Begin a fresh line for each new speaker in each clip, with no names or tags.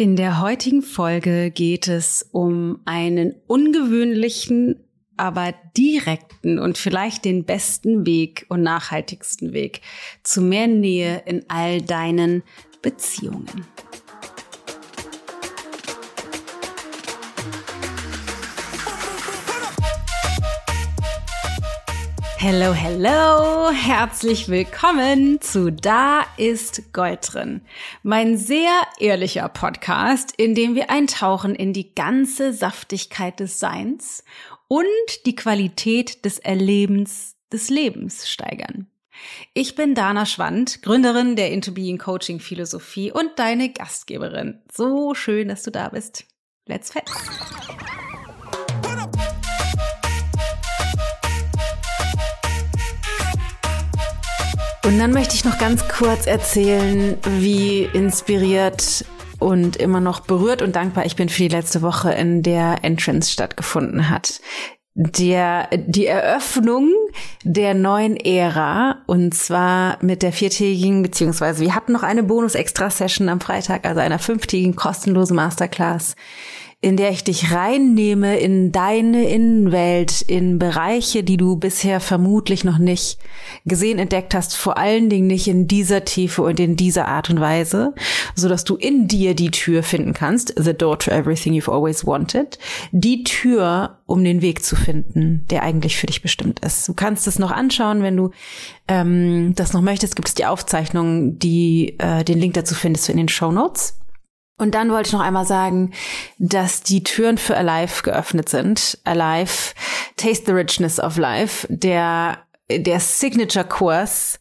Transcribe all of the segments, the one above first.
In der heutigen Folge geht es um einen ungewöhnlichen, aber direkten und vielleicht den besten Weg und nachhaltigsten Weg zu mehr Nähe in all deinen Beziehungen. Hello, hello, herzlich willkommen zu Da ist Gold drin. Mein sehr ehrlicher Podcast, in dem wir eintauchen in die ganze Saftigkeit des Seins und die Qualität des Erlebens des Lebens steigern. Ich bin Dana Schwand, Gründerin der Into Being Coaching Philosophie und deine Gastgeberin. So schön, dass du da bist. Let's fetz! Und dann möchte ich noch ganz kurz erzählen, wie inspiriert und immer noch berührt und dankbar ich bin für die letzte Woche, in der Entrance stattgefunden hat. Der, die Eröffnung der neuen Ära und zwar mit der viertägigen, beziehungsweise wir hatten noch eine Bonus-Extra-Session am Freitag, also einer fünftägigen kostenlosen Masterclass in der ich dich reinnehme in deine Innenwelt, in Bereiche, die du bisher vermutlich noch nicht gesehen, entdeckt hast, vor allen Dingen nicht in dieser Tiefe und in dieser Art und Weise, so dass du in dir die Tür finden kannst, the door to everything you've always wanted, die Tür, um den Weg zu finden, der eigentlich für dich bestimmt ist. Du kannst es noch anschauen, wenn du ähm, das noch möchtest, gibt es die Aufzeichnung, die äh, den Link dazu findest du in den Show Notes. Und dann wollte ich noch einmal sagen, dass die Türen für Alive geöffnet sind. Alive, Taste the Richness of Life, der der Signature-Kurs,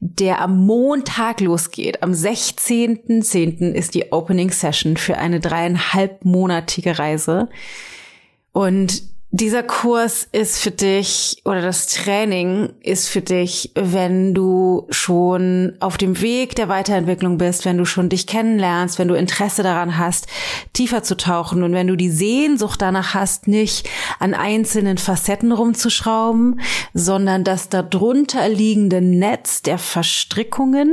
der am Montag losgeht. Am 16.10. ist die Opening Session für eine dreieinhalbmonatige Reise. Und dieser Kurs ist für dich oder das Training ist für dich, wenn du schon auf dem Weg der Weiterentwicklung bist, wenn du schon dich kennenlernst, wenn du Interesse daran hast, tiefer zu tauchen und wenn du die Sehnsucht danach hast, nicht an einzelnen Facetten rumzuschrauben, sondern das darunter liegende Netz der Verstrickungen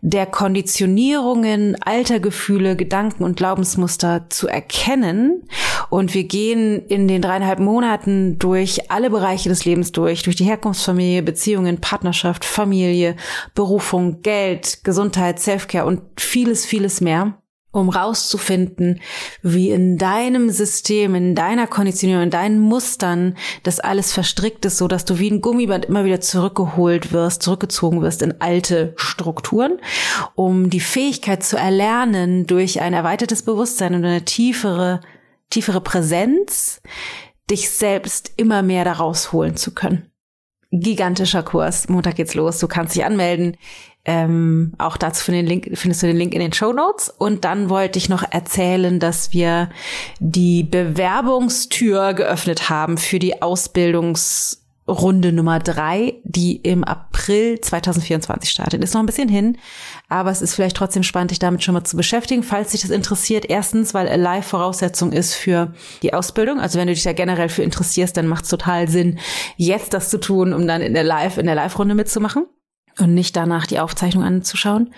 der Konditionierungen alter Gefühle, Gedanken und Glaubensmuster zu erkennen. Und wir gehen in den dreieinhalb Monaten durch alle Bereiche des Lebens durch, durch die Herkunftsfamilie, Beziehungen, Partnerschaft, Familie, Berufung, Geld, Gesundheit, Selfcare und vieles, vieles mehr um rauszufinden, wie in deinem System, in deiner Konditionierung, in deinen Mustern das alles verstrickt ist, so dass du wie ein Gummiband immer wieder zurückgeholt wirst, zurückgezogen wirst in alte Strukturen, um die Fähigkeit zu erlernen durch ein erweitertes Bewusstsein und eine tiefere, tiefere Präsenz, dich selbst immer mehr daraus holen zu können gigantischer Kurs. Montag geht's los. Du kannst dich anmelden. Ähm, auch dazu den Link, findest du den Link in den Show Notes. Und dann wollte ich noch erzählen, dass wir die Bewerbungstür geöffnet haben für die Ausbildungsrunde Nummer drei, die im April 2024 startet. Ist noch ein bisschen hin, aber es ist vielleicht trotzdem spannend, dich damit schon mal zu beschäftigen, falls dich das interessiert. Erstens, weil Alive Voraussetzung ist für die Ausbildung. Also wenn du dich da generell für interessierst, dann macht es total Sinn, jetzt das zu tun, um dann in der Live, in der Live-Runde mitzumachen und nicht danach die Aufzeichnung anzuschauen.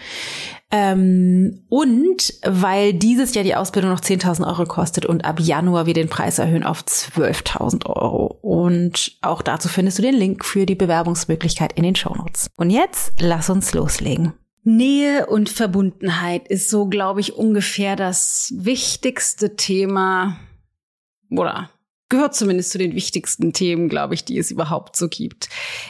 Ähm, und weil dieses Jahr die Ausbildung noch 10.000 Euro kostet und ab Januar wir den Preis erhöhen auf 12.000 Euro. Und auch dazu findest du den Link für die Bewerbungsmöglichkeit in den Shownotes. Und jetzt lass uns loslegen. Nähe und Verbundenheit ist so, glaube ich, ungefähr das wichtigste Thema oder gehört zumindest zu den wichtigsten Themen, glaube ich, die es überhaupt so gibt.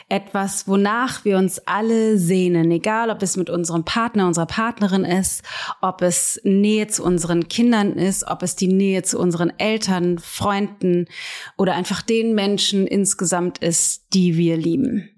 Etwas, wonach wir uns alle sehnen, egal ob es mit unserem Partner, unserer Partnerin ist, ob es Nähe zu unseren Kindern ist, ob es die Nähe zu unseren Eltern, Freunden oder einfach den Menschen insgesamt ist, die wir lieben.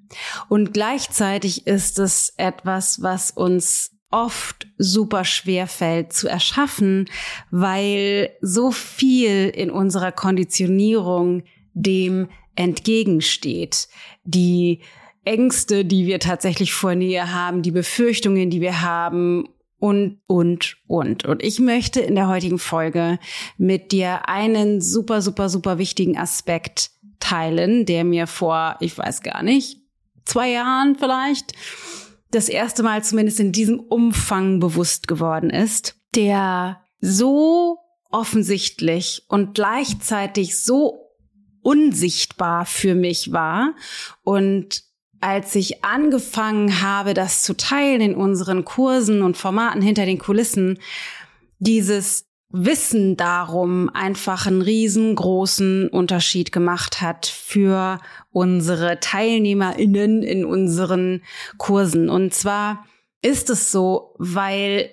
Und gleichzeitig ist es etwas, was uns oft super schwer fällt zu erschaffen, weil so viel in unserer Konditionierung dem entgegensteht. Die Ängste, die wir tatsächlich vor Nähe haben, die Befürchtungen, die wir haben und, und, und. Und ich möchte in der heutigen Folge mit dir einen super, super, super wichtigen Aspekt teilen, der mir vor, ich weiß gar nicht, zwei Jahren vielleicht, das erste Mal zumindest in diesem Umfang bewusst geworden ist, der so offensichtlich und gleichzeitig so unsichtbar für mich war. Und als ich angefangen habe, das zu teilen in unseren Kursen und Formaten hinter den Kulissen, dieses Wissen darum einfach einen riesengroßen Unterschied gemacht hat für unsere TeilnehmerInnen in unseren Kursen. Und zwar ist es so, weil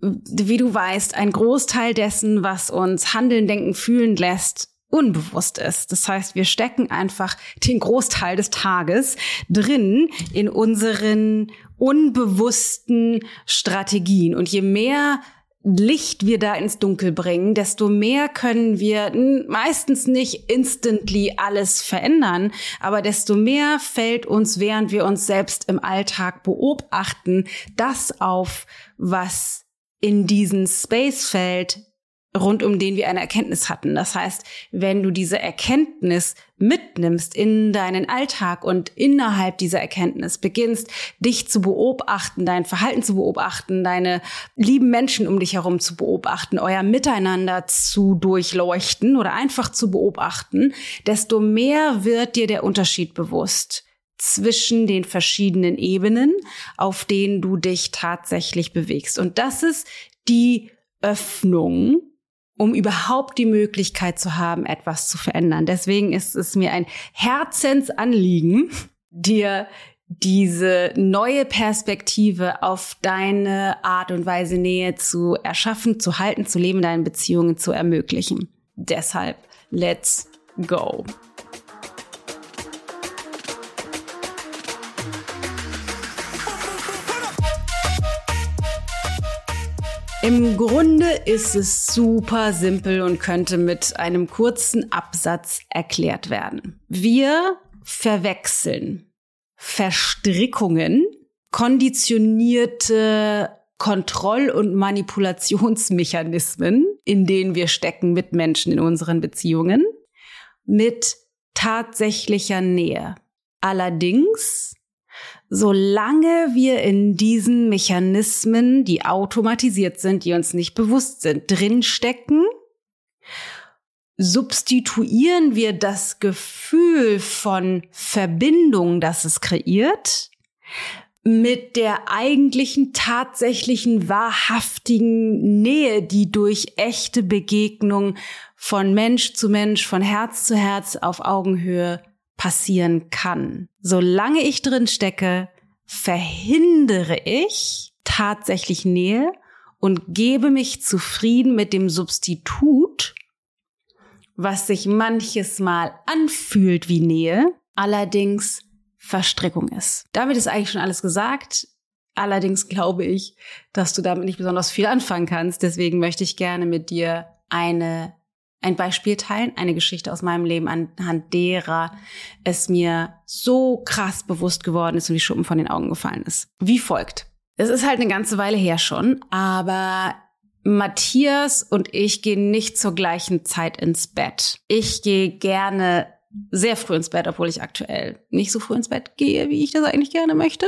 wie du weißt, ein Großteil dessen, was uns handeln, denken, fühlen lässt, unbewusst ist. Das heißt, wir stecken einfach den Großteil des Tages drin in unseren unbewussten Strategien. Und je mehr Licht wir da ins Dunkel bringen, desto mehr können wir meistens nicht instantly alles verändern, aber desto mehr fällt uns, während wir uns selbst im Alltag beobachten, das auf, was in diesen Space fällt, rund um den wir eine Erkenntnis hatten. Das heißt, wenn du diese Erkenntnis mitnimmst in deinen Alltag und innerhalb dieser Erkenntnis beginnst, dich zu beobachten, dein Verhalten zu beobachten, deine lieben Menschen um dich herum zu beobachten, euer Miteinander zu durchleuchten oder einfach zu beobachten, desto mehr wird dir der Unterschied bewusst zwischen den verschiedenen Ebenen, auf denen du dich tatsächlich bewegst. Und das ist die Öffnung, um überhaupt die Möglichkeit zu haben, etwas zu verändern. Deswegen ist es mir ein Herzensanliegen, dir diese neue Perspektive auf deine Art und Weise Nähe zu erschaffen, zu halten, zu leben, deine Beziehungen zu ermöglichen. Deshalb, let's go. Im Grunde ist es super simpel und könnte mit einem kurzen Absatz erklärt werden. Wir verwechseln Verstrickungen, konditionierte Kontroll- und Manipulationsmechanismen, in denen wir stecken mit Menschen in unseren Beziehungen, mit tatsächlicher Nähe. Allerdings solange wir in diesen Mechanismen, die automatisiert sind, die uns nicht bewusst sind, drinstecken, substituieren wir das Gefühl von Verbindung, das es kreiert, mit der eigentlichen, tatsächlichen, wahrhaftigen Nähe, die durch echte Begegnung von Mensch zu Mensch, von Herz zu Herz auf Augenhöhe passieren kann. Solange ich drin stecke, verhindere ich tatsächlich Nähe und gebe mich zufrieden mit dem Substitut, was sich manches Mal anfühlt wie Nähe, allerdings Verstrickung ist. Damit ist eigentlich schon alles gesagt. Allerdings glaube ich, dass du damit nicht besonders viel anfangen kannst. Deswegen möchte ich gerne mit dir eine ein Beispiel teilen, eine Geschichte aus meinem Leben, anhand derer es mir so krass bewusst geworden ist und wie Schuppen von den Augen gefallen ist. Wie folgt. Es ist halt eine ganze Weile her schon, aber Matthias und ich gehen nicht zur gleichen Zeit ins Bett. Ich gehe gerne sehr früh ins Bett, obwohl ich aktuell nicht so früh ins Bett gehe, wie ich das eigentlich gerne möchte.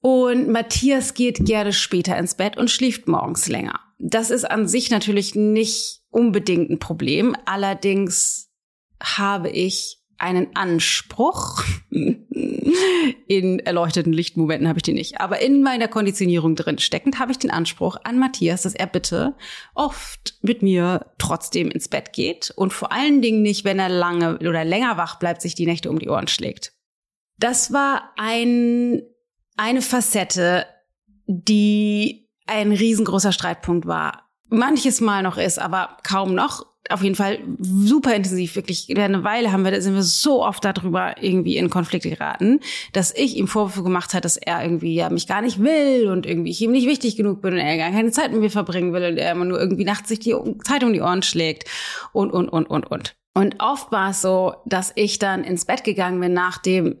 Und Matthias geht gerne später ins Bett und schläft morgens länger. Das ist an sich natürlich nicht unbedingt ein Problem. Allerdings habe ich einen Anspruch. in erleuchteten Lichtmomenten habe ich den nicht. Aber in meiner Konditionierung drin steckend habe ich den Anspruch an Matthias, dass er bitte oft mit mir trotzdem ins Bett geht und vor allen Dingen nicht, wenn er lange oder länger wach bleibt, sich die Nächte um die Ohren schlägt. Das war ein, eine Facette, die ein riesengroßer Streitpunkt war. Manches Mal noch ist, aber kaum noch. Auf jeden Fall super intensiv, wirklich. Eine Weile haben wir, sind wir so oft darüber irgendwie in Konflikte geraten, dass ich ihm Vorwürfe gemacht hat, dass er irgendwie ja mich gar nicht will und irgendwie ich ihm nicht wichtig genug bin und er gar keine Zeit mit mir verbringen will und er immer nur irgendwie nachts sich die Zeit um die Ohren schlägt und, und, und, und, und. Und oft war es so, dass ich dann ins Bett gegangen bin, nachdem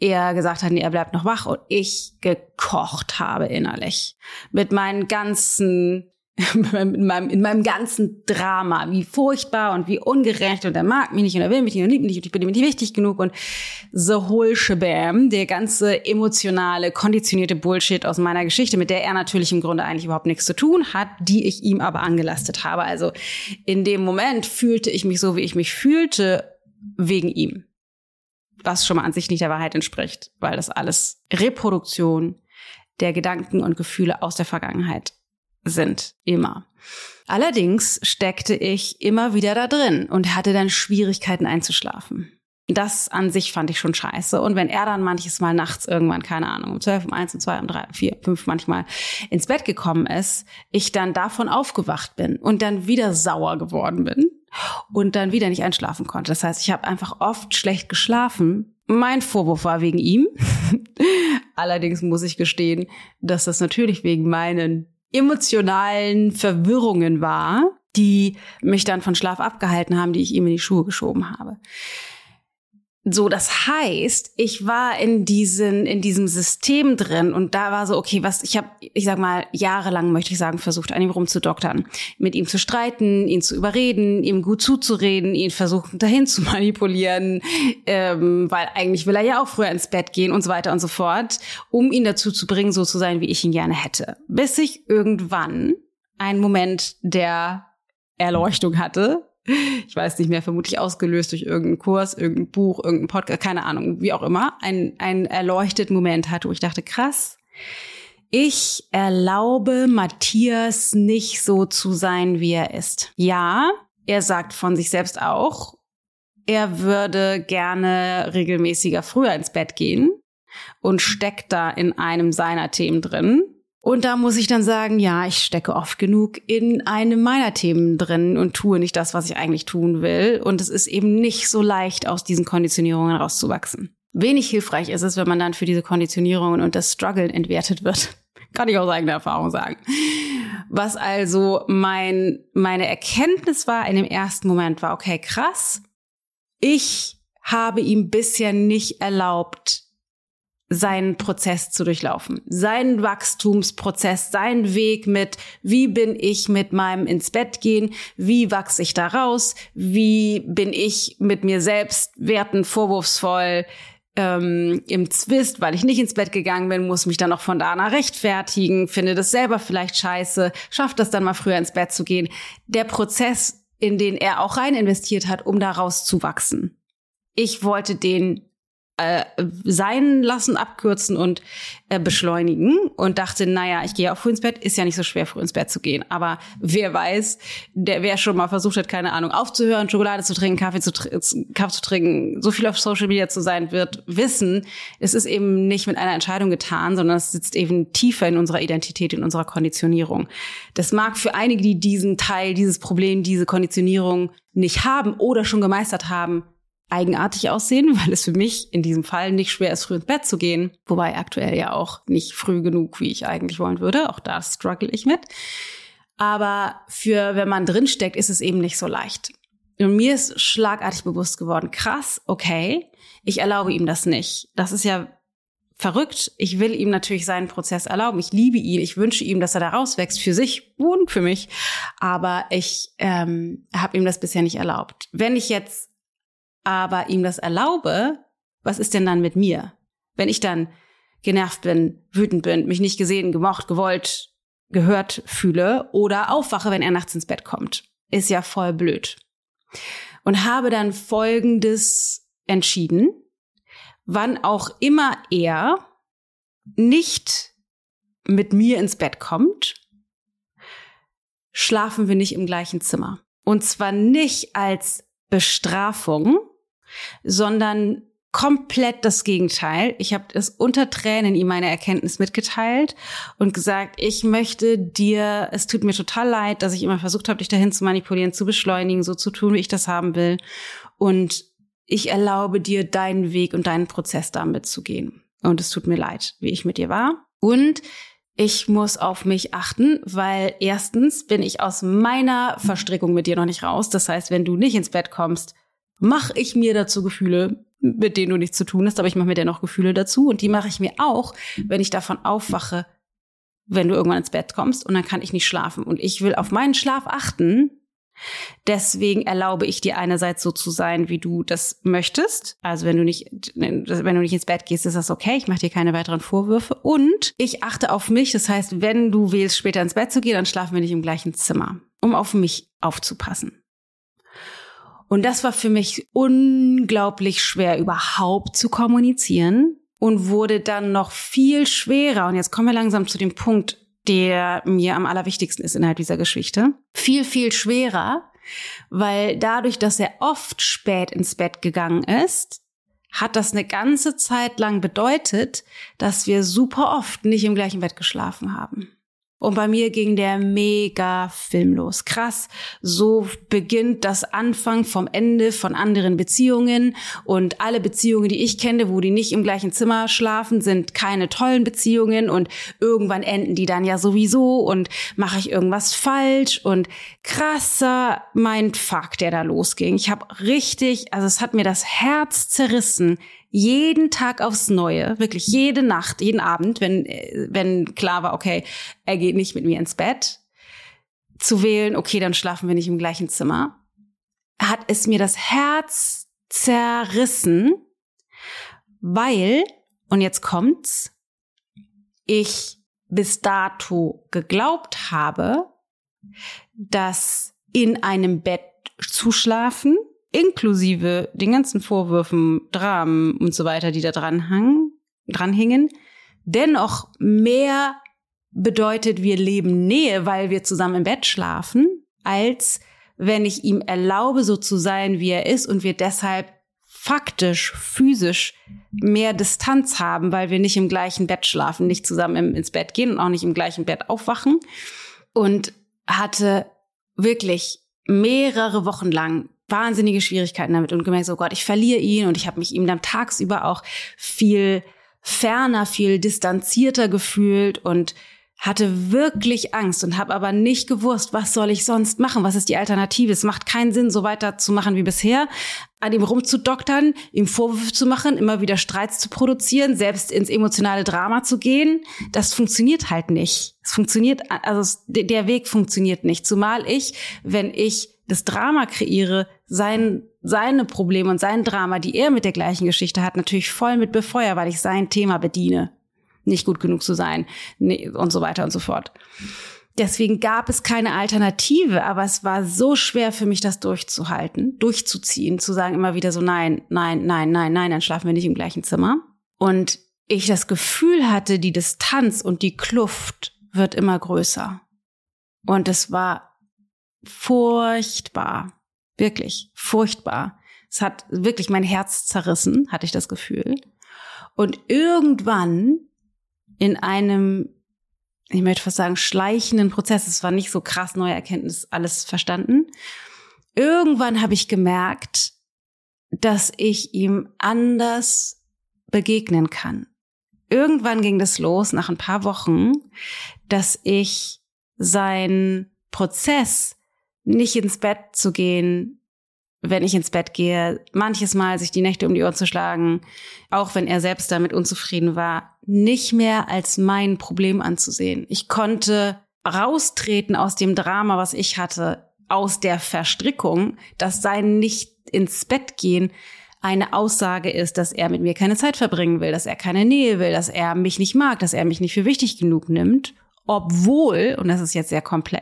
er gesagt hat, nee, er bleibt noch wach und ich gekocht habe innerlich. Mit meinen ganzen in, meinem, in meinem ganzen Drama, wie furchtbar und wie ungerecht und er mag mich nicht und er will mich nicht und liebt mich nicht und ich bin ihm nicht wichtig genug und the whole shebam, der ganze emotionale, konditionierte Bullshit aus meiner Geschichte, mit der er natürlich im Grunde eigentlich überhaupt nichts zu tun hat, die ich ihm aber angelastet habe. Also in dem Moment fühlte ich mich so, wie ich mich fühlte, wegen ihm. Was schon mal an sich nicht der Wahrheit entspricht, weil das alles Reproduktion der Gedanken und Gefühle aus der Vergangenheit sind. Immer. Allerdings steckte ich immer wieder da drin und hatte dann Schwierigkeiten einzuschlafen. Das an sich fand ich schon scheiße. Und wenn er dann manches Mal nachts irgendwann, keine Ahnung, um zwölf, um eins, um zwei, um drei, um vier, fünf manchmal ins Bett gekommen ist, ich dann davon aufgewacht bin und dann wieder sauer geworden bin und dann wieder nicht einschlafen konnte. Das heißt, ich habe einfach oft schlecht geschlafen. Mein Vorwurf war wegen ihm. Allerdings muss ich gestehen, dass das natürlich wegen meinen emotionalen Verwirrungen war, die mich dann von Schlaf abgehalten haben, die ich ihm in die Schuhe geschoben habe. So, das heißt, ich war in diesen in diesem System drin und da war so okay, was ich habe, ich sag mal jahrelang möchte ich sagen, versucht an ihm rumzudoktern, mit ihm zu streiten, ihn zu überreden, ihm gut zuzureden, ihn versuchen dahin zu manipulieren, ähm, weil eigentlich will er ja auch früher ins Bett gehen und so weiter und so fort, um ihn dazu zu bringen, so zu sein, wie ich ihn gerne hätte, bis ich irgendwann einen Moment der Erleuchtung hatte, ich weiß nicht mehr, vermutlich ausgelöst durch irgendeinen Kurs, irgendein Buch, irgendein Podcast, keine Ahnung, wie auch immer, ein, ein erleuchtet Moment hatte, wo ich dachte, krass, ich erlaube Matthias nicht so zu sein, wie er ist. Ja, er sagt von sich selbst auch, er würde gerne regelmäßiger früher ins Bett gehen und steckt da in einem seiner Themen drin. Und da muss ich dann sagen, ja, ich stecke oft genug in einem meiner Themen drin und tue nicht das, was ich eigentlich tun will. Und es ist eben nicht so leicht, aus diesen Konditionierungen rauszuwachsen. Wenig hilfreich ist es, wenn man dann für diese Konditionierungen und das Struggle entwertet wird. Kann ich aus eigener Erfahrung sagen. Was also mein, meine Erkenntnis war in dem ersten Moment war, okay, krass. Ich habe ihm bisher nicht erlaubt, seinen Prozess zu durchlaufen, seinen Wachstumsprozess, seinen Weg mit, wie bin ich mit meinem ins Bett gehen, wie wachse ich da raus, wie bin ich mit mir selbst werten, vorwurfsvoll, ähm, im Zwist, weil ich nicht ins Bett gegangen bin, muss mich dann noch von Dana rechtfertigen, finde das selber vielleicht scheiße, schafft das dann mal früher ins Bett zu gehen. Der Prozess, in den er auch rein investiert hat, um da rauszuwachsen. Ich wollte den äh, sein lassen, abkürzen und äh, beschleunigen und dachte, naja, ich gehe auch früh ins Bett, ist ja nicht so schwer, früh ins Bett zu gehen. Aber wer weiß, der wer schon mal versucht hat, keine Ahnung, aufzuhören, Schokolade zu trinken, Kaffee zu, Kaffee zu trinken, so viel auf Social Media zu sein, wird wissen, es ist eben nicht mit einer Entscheidung getan, sondern es sitzt eben tiefer in unserer Identität, in unserer Konditionierung. Das mag für einige, die diesen Teil, dieses Problem, diese Konditionierung nicht haben oder schon gemeistert haben, eigenartig aussehen, weil es für mich in diesem Fall nicht schwer ist, früh ins Bett zu gehen. Wobei aktuell ja auch nicht früh genug, wie ich eigentlich wollen würde. Auch da struggle ich mit. Aber für, wenn man drinsteckt, ist es eben nicht so leicht. Und mir ist schlagartig bewusst geworden, krass, okay, ich erlaube ihm das nicht. Das ist ja verrückt. Ich will ihm natürlich seinen Prozess erlauben. Ich liebe ihn. Ich wünsche ihm, dass er da rauswächst für sich und für mich. Aber ich ähm, habe ihm das bisher nicht erlaubt. Wenn ich jetzt aber ihm das erlaube, was ist denn dann mit mir? Wenn ich dann genervt bin, wütend bin, mich nicht gesehen, gemocht, gewollt, gehört fühle oder aufwache, wenn er nachts ins Bett kommt. Ist ja voll blöd. Und habe dann Folgendes entschieden, wann auch immer er nicht mit mir ins Bett kommt, schlafen wir nicht im gleichen Zimmer. Und zwar nicht als Bestrafung, sondern komplett das Gegenteil. Ich habe es unter Tränen ihm meine Erkenntnis mitgeteilt und gesagt, ich möchte dir, es tut mir total leid, dass ich immer versucht habe, dich dahin zu manipulieren, zu beschleunigen, so zu tun, wie ich das haben will. Und ich erlaube dir, deinen Weg und deinen Prozess damit zu gehen. Und es tut mir leid, wie ich mit dir war. Und ich muss auf mich achten, weil erstens bin ich aus meiner Verstrickung mit dir noch nicht raus. Das heißt, wenn du nicht ins Bett kommst, mache ich mir dazu Gefühle, mit denen du nichts zu tun hast, aber ich mache mir dennoch Gefühle dazu und die mache ich mir auch, wenn ich davon aufwache, wenn du irgendwann ins Bett kommst und dann kann ich nicht schlafen. Und ich will auf meinen Schlaf achten. Deswegen erlaube ich dir einerseits so zu sein, wie du das möchtest. Also wenn du nicht, wenn du nicht ins Bett gehst, ist das okay. Ich mache dir keine weiteren Vorwürfe. Und ich achte auf mich. Das heißt, wenn du willst, später ins Bett zu gehen, dann schlafen wir nicht im gleichen Zimmer, um auf mich aufzupassen. Und das war für mich unglaublich schwer, überhaupt zu kommunizieren und wurde dann noch viel schwerer. Und jetzt kommen wir langsam zu dem Punkt, der mir am allerwichtigsten ist innerhalb dieser Geschichte. Viel, viel schwerer, weil dadurch, dass er oft spät ins Bett gegangen ist, hat das eine ganze Zeit lang bedeutet, dass wir super oft nicht im gleichen Bett geschlafen haben. Und bei mir ging der mega Film los. Krass. So beginnt das Anfang vom Ende von anderen Beziehungen. Und alle Beziehungen, die ich kenne, wo die nicht im gleichen Zimmer schlafen, sind keine tollen Beziehungen. Und irgendwann enden die dann ja sowieso. Und mache ich irgendwas falsch. Und krasser Mindfuck, der da losging. Ich habe richtig, also es hat mir das Herz zerrissen, jeden Tag aufs Neue, wirklich jede Nacht, jeden Abend, wenn, wenn klar war, okay, er geht nicht mit mir ins Bett, zu wählen, okay, dann schlafen wir nicht im gleichen Zimmer, hat es mir das Herz zerrissen, weil, und jetzt kommt's, ich bis dato geglaubt habe, dass in einem Bett zu schlafen inklusive den ganzen Vorwürfen, Dramen und so weiter, die da dran hangen, dranhingen, dennoch mehr bedeutet, wir leben Nähe, weil wir zusammen im Bett schlafen, als wenn ich ihm erlaube, so zu sein, wie er ist und wir deshalb faktisch, physisch mehr Distanz haben, weil wir nicht im gleichen Bett schlafen, nicht zusammen ins Bett gehen und auch nicht im gleichen Bett aufwachen. Und hatte wirklich mehrere Wochen lang wahnsinnige Schwierigkeiten damit und gemerkt, so Gott, ich verliere ihn und ich habe mich ihm dann tagsüber auch viel ferner, viel distanzierter gefühlt und hatte wirklich Angst und habe aber nicht gewusst, was soll ich sonst machen? Was ist die Alternative? Es macht keinen Sinn, so weiterzumachen wie bisher, an ihm rumzudoktern, ihm Vorwürfe zu machen, immer wieder Streits zu produzieren, selbst ins emotionale Drama zu gehen. Das funktioniert halt nicht. Es funktioniert, also der Weg funktioniert nicht. Zumal ich, wenn ich das Drama kreiere, sein, seine Probleme und sein Drama, die er mit der gleichen Geschichte hat, natürlich voll mit befeuer, weil ich sein Thema bediene. Nicht gut genug zu sein und so weiter und so fort. Deswegen gab es keine Alternative, aber es war so schwer für mich, das durchzuhalten, durchzuziehen, zu sagen immer wieder so, nein, nein, nein, nein, nein, dann schlafen wir nicht im gleichen Zimmer. Und ich das Gefühl hatte, die Distanz und die Kluft wird immer größer. Und es war furchtbar. Wirklich furchtbar. Es hat wirklich mein Herz zerrissen, hatte ich das Gefühl. Und irgendwann in einem, ich möchte fast sagen, schleichenden Prozess, es war nicht so krass neue Erkenntnis, alles verstanden. Irgendwann habe ich gemerkt, dass ich ihm anders begegnen kann. Irgendwann ging das los, nach ein paar Wochen, dass ich sein Prozess nicht ins Bett zu gehen, wenn ich ins Bett gehe, manches Mal sich die Nächte um die Ohren zu schlagen, auch wenn er selbst damit unzufrieden war, nicht mehr als mein Problem anzusehen. Ich konnte raustreten aus dem Drama, was ich hatte, aus der Verstrickung, dass sein nicht ins Bett gehen eine Aussage ist, dass er mit mir keine Zeit verbringen will, dass er keine Nähe will, dass er mich nicht mag, dass er mich nicht für wichtig genug nimmt, obwohl, und das ist jetzt sehr komplex,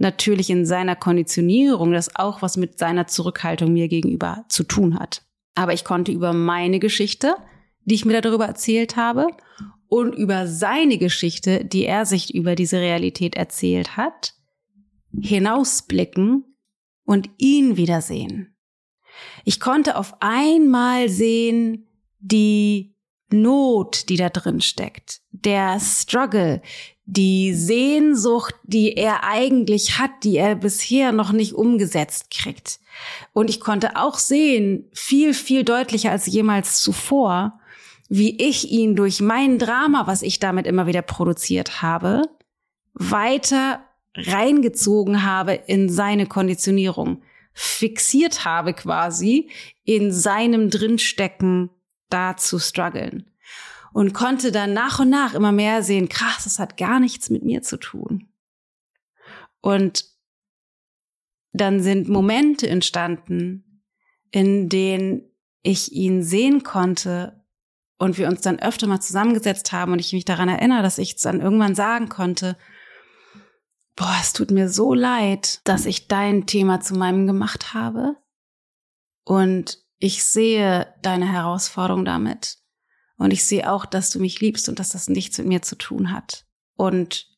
natürlich in seiner Konditionierung das auch was mit seiner Zurückhaltung mir gegenüber zu tun hat. Aber ich konnte über meine Geschichte, die ich mir darüber erzählt habe, und über seine Geschichte, die er sich über diese Realität erzählt hat, hinausblicken und ihn wiedersehen. Ich konnte auf einmal sehen die Not, die da drin steckt, der Struggle, die Sehnsucht, die er eigentlich hat, die er bisher noch nicht umgesetzt kriegt. Und ich konnte auch sehen, viel, viel deutlicher als jemals zuvor, wie ich ihn durch mein Drama, was ich damit immer wieder produziert habe, weiter reingezogen habe in seine Konditionierung, fixiert habe quasi in seinem Drinstecken da zu strugglen. und konnte dann nach und nach immer mehr sehen, krass, das hat gar nichts mit mir zu tun. Und dann sind Momente entstanden, in denen ich ihn sehen konnte und wir uns dann öfter mal zusammengesetzt haben und ich mich daran erinnere, dass ich dann irgendwann sagen konnte, boah, es tut mir so leid, dass ich dein Thema zu meinem gemacht habe. Und ich sehe deine Herausforderung damit. Und ich sehe auch, dass du mich liebst und dass das nichts mit mir zu tun hat. Und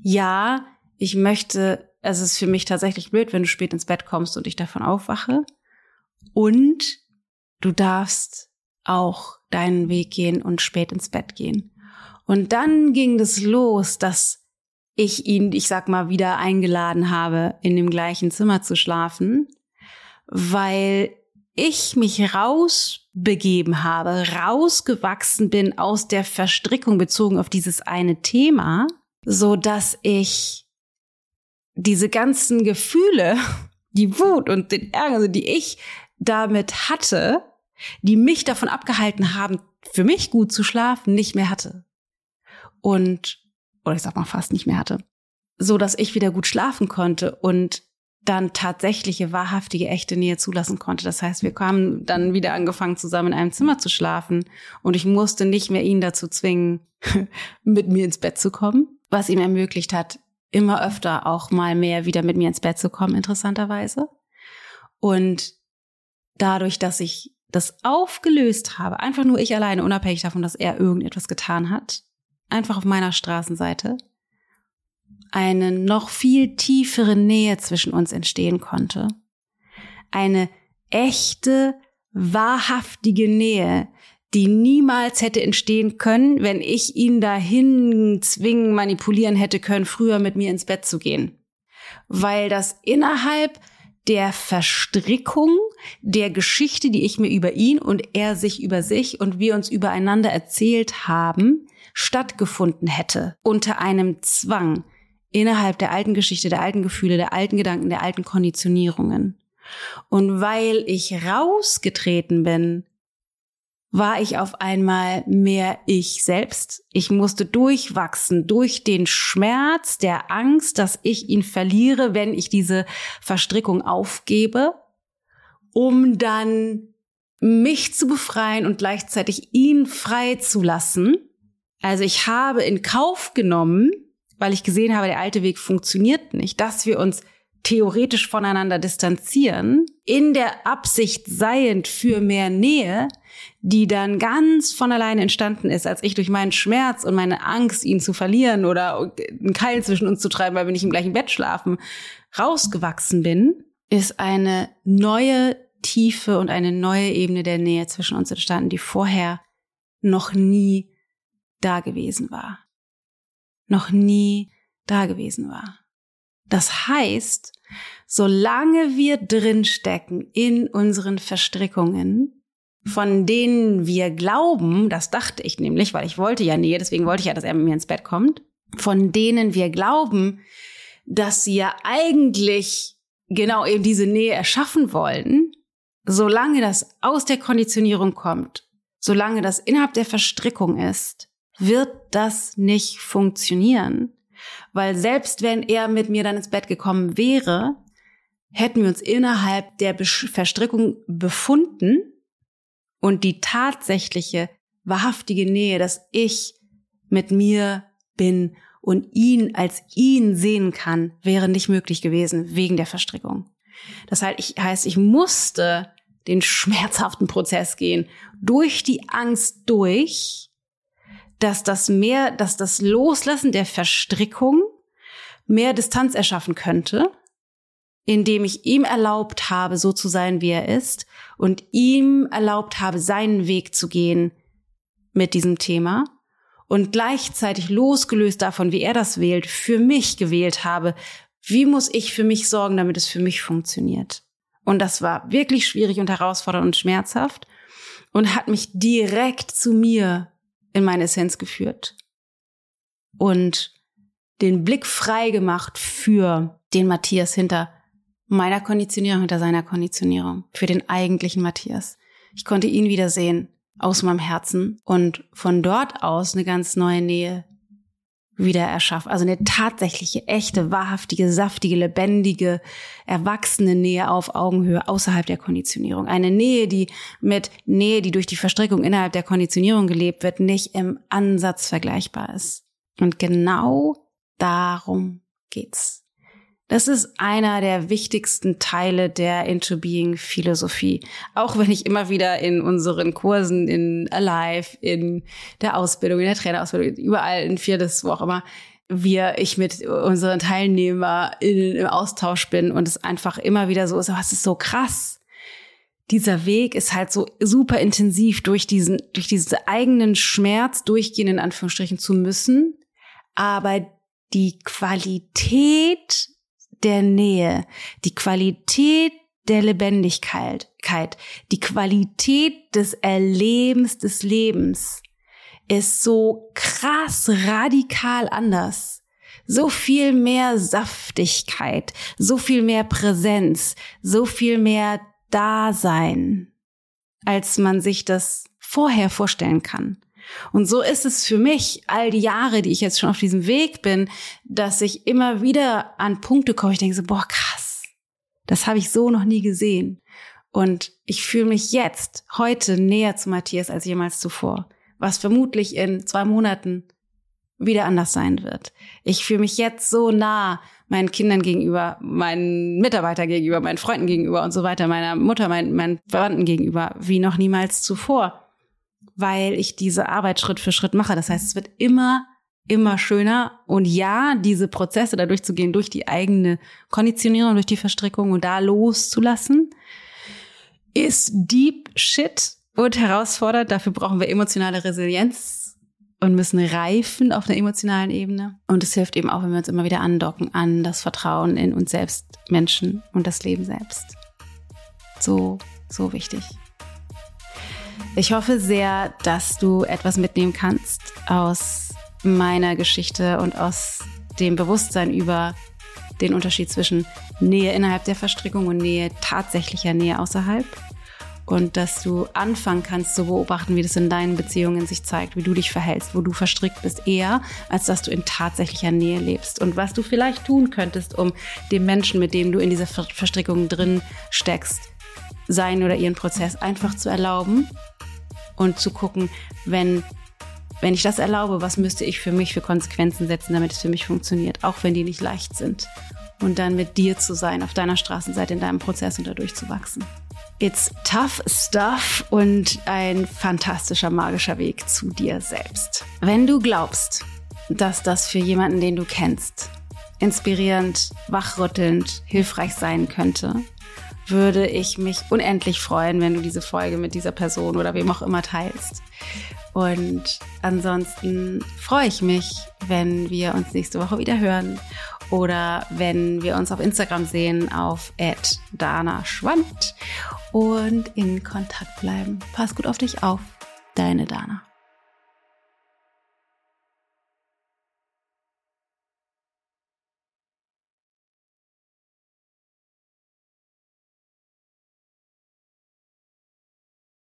ja, ich möchte, es ist für mich tatsächlich blöd, wenn du spät ins Bett kommst und ich davon aufwache. Und du darfst auch deinen Weg gehen und spät ins Bett gehen. Und dann ging das los, dass ich ihn, ich sag mal, wieder eingeladen habe, in dem gleichen Zimmer zu schlafen, weil ich mich rausbegeben habe, rausgewachsen bin aus der Verstrickung bezogen auf dieses eine Thema, so dass ich diese ganzen Gefühle, die Wut und den Ärger, die ich damit hatte, die mich davon abgehalten haben, für mich gut zu schlafen, nicht mehr hatte. Und oder ich sag mal fast nicht mehr hatte, so dass ich wieder gut schlafen konnte und dann tatsächliche, wahrhaftige, echte Nähe zulassen konnte. Das heißt, wir kamen dann wieder angefangen, zusammen in einem Zimmer zu schlafen und ich musste nicht mehr ihn dazu zwingen, mit mir ins Bett zu kommen, was ihm ermöglicht hat, immer öfter auch mal mehr wieder mit mir ins Bett zu kommen, interessanterweise. Und dadurch, dass ich das aufgelöst habe, einfach nur ich alleine, unabhängig davon, dass er irgendetwas getan hat, einfach auf meiner Straßenseite, eine noch viel tiefere Nähe zwischen uns entstehen konnte. Eine echte, wahrhaftige Nähe, die niemals hätte entstehen können, wenn ich ihn dahin zwingen, manipulieren hätte können, früher mit mir ins Bett zu gehen. Weil das innerhalb der Verstrickung der Geschichte, die ich mir über ihn und er sich über sich und wir uns übereinander erzählt haben, stattgefunden hätte unter einem Zwang innerhalb der alten Geschichte, der alten Gefühle, der alten Gedanken, der alten Konditionierungen. Und weil ich rausgetreten bin, war ich auf einmal mehr ich selbst. Ich musste durchwachsen durch den Schmerz der Angst, dass ich ihn verliere, wenn ich diese Verstrickung aufgebe, um dann mich zu befreien und gleichzeitig ihn frei zu lassen also ich habe in Kauf genommen, weil ich gesehen habe, der alte Weg funktioniert nicht, dass wir uns theoretisch voneinander distanzieren, in der Absicht seiend für mehr Nähe, die dann ganz von alleine entstanden ist, als ich durch meinen Schmerz und meine Angst, ihn zu verlieren oder einen Keil zwischen uns zu treiben, weil wir nicht im gleichen Bett schlafen, rausgewachsen bin, ist eine neue Tiefe und eine neue Ebene der Nähe zwischen uns entstanden, die vorher noch nie da gewesen war. Noch nie da gewesen war. Das heißt, solange wir drinstecken in unseren Verstrickungen, von denen wir glauben, das dachte ich nämlich, weil ich wollte ja Nähe, deswegen wollte ich ja, dass er mit mir ins Bett kommt, von denen wir glauben, dass sie ja eigentlich genau eben diese Nähe erschaffen wollen, solange das aus der Konditionierung kommt, solange das innerhalb der Verstrickung ist, wird das nicht funktionieren. Weil selbst wenn er mit mir dann ins Bett gekommen wäre, hätten wir uns innerhalb der Verstrickung befunden und die tatsächliche, wahrhaftige Nähe, dass ich mit mir bin und ihn als ihn sehen kann, wäre nicht möglich gewesen wegen der Verstrickung. Das heißt, ich musste den schmerzhaften Prozess gehen, durch die Angst durch, dass das mehr, dass das Loslassen der Verstrickung mehr Distanz erschaffen könnte, indem ich ihm erlaubt habe, so zu sein, wie er ist, und ihm erlaubt habe, seinen Weg zu gehen mit diesem Thema und gleichzeitig losgelöst davon, wie er das wählt, für mich gewählt habe, wie muss ich für mich sorgen, damit es für mich funktioniert. Und das war wirklich schwierig und herausfordernd und schmerzhaft und hat mich direkt zu mir in meine Essenz geführt und den Blick frei gemacht für den Matthias hinter meiner Konditionierung, hinter seiner Konditionierung, für den eigentlichen Matthias. Ich konnte ihn wieder sehen aus meinem Herzen und von dort aus eine ganz neue Nähe wieder erschaffen. Also eine tatsächliche, echte, wahrhaftige, saftige, lebendige, erwachsene Nähe auf Augenhöhe außerhalb der Konditionierung. Eine Nähe, die mit Nähe, die durch die Verstrickung innerhalb der Konditionierung gelebt wird, nicht im Ansatz vergleichbar ist. Und genau darum geht's. Das ist einer der wichtigsten Teile der Into Being Philosophie. Auch wenn ich immer wieder in unseren Kursen, in Alive, in der Ausbildung, in der Trainerausbildung, überall in viertes, wo auch immer, wir, ich mit unseren TeilnehmerInnen im Austausch bin und es einfach immer wieder so ist, es ist so krass. Dieser Weg ist halt so super intensiv durch diesen, durch diesen eigenen Schmerz durchgehen, in Anführungsstrichen zu müssen. Aber die Qualität der Nähe, die Qualität der Lebendigkeit, die Qualität des Erlebens des Lebens ist so krass radikal anders. So viel mehr Saftigkeit, so viel mehr Präsenz, so viel mehr Dasein, als man sich das vorher vorstellen kann. Und so ist es für mich all die Jahre, die ich jetzt schon auf diesem Weg bin, dass ich immer wieder an Punkte komme, ich denke so, boah, krass, das habe ich so noch nie gesehen. Und ich fühle mich jetzt, heute näher zu Matthias als jemals zuvor, was vermutlich in zwei Monaten wieder anders sein wird. Ich fühle mich jetzt so nah meinen Kindern gegenüber, meinen Mitarbeitern gegenüber, meinen Freunden gegenüber und so weiter, meiner Mutter, meinen, meinen Verwandten gegenüber, wie noch niemals zuvor weil ich diese Arbeit Schritt für Schritt mache. Das heißt, es wird immer, immer schöner. Und ja, diese Prozesse da durchzugehen, durch die eigene Konditionierung, durch die Verstrickung und da loszulassen, ist deep shit und herausfordert. Dafür brauchen wir emotionale Resilienz und müssen reifen auf einer emotionalen Ebene. Und es hilft eben auch, wenn wir uns immer wieder andocken an das Vertrauen in uns selbst, Menschen und das Leben selbst. So, so wichtig. Ich hoffe sehr, dass du etwas mitnehmen kannst aus meiner Geschichte und aus dem Bewusstsein über den Unterschied zwischen Nähe innerhalb der Verstrickung und Nähe tatsächlicher Nähe außerhalb. Und dass du anfangen kannst zu beobachten, wie das in deinen Beziehungen sich zeigt, wie du dich verhältst, wo du verstrickt bist, eher als dass du in tatsächlicher Nähe lebst. Und was du vielleicht tun könntest, um dem Menschen, mit dem du in dieser Verstrickung drin steckst, seinen oder ihren Prozess einfach zu erlauben und zu gucken, wenn, wenn ich das erlaube, was müsste ich für mich für Konsequenzen setzen, damit es für mich funktioniert, auch wenn die nicht leicht sind. Und dann mit dir zu sein, auf deiner Straßenseite, in deinem Prozess und dadurch zu wachsen. It's tough stuff und ein fantastischer magischer Weg zu dir selbst. Wenn du glaubst, dass das für jemanden, den du kennst, inspirierend, wachrüttelnd, hilfreich sein könnte, würde ich mich unendlich freuen, wenn du diese Folge mit dieser Person oder wem auch immer teilst. Und ansonsten freue ich mich, wenn wir uns nächste Woche wieder hören oder wenn wir uns auf Instagram sehen auf @dana_schwand und in Kontakt bleiben. Pass gut auf dich auf, deine Dana.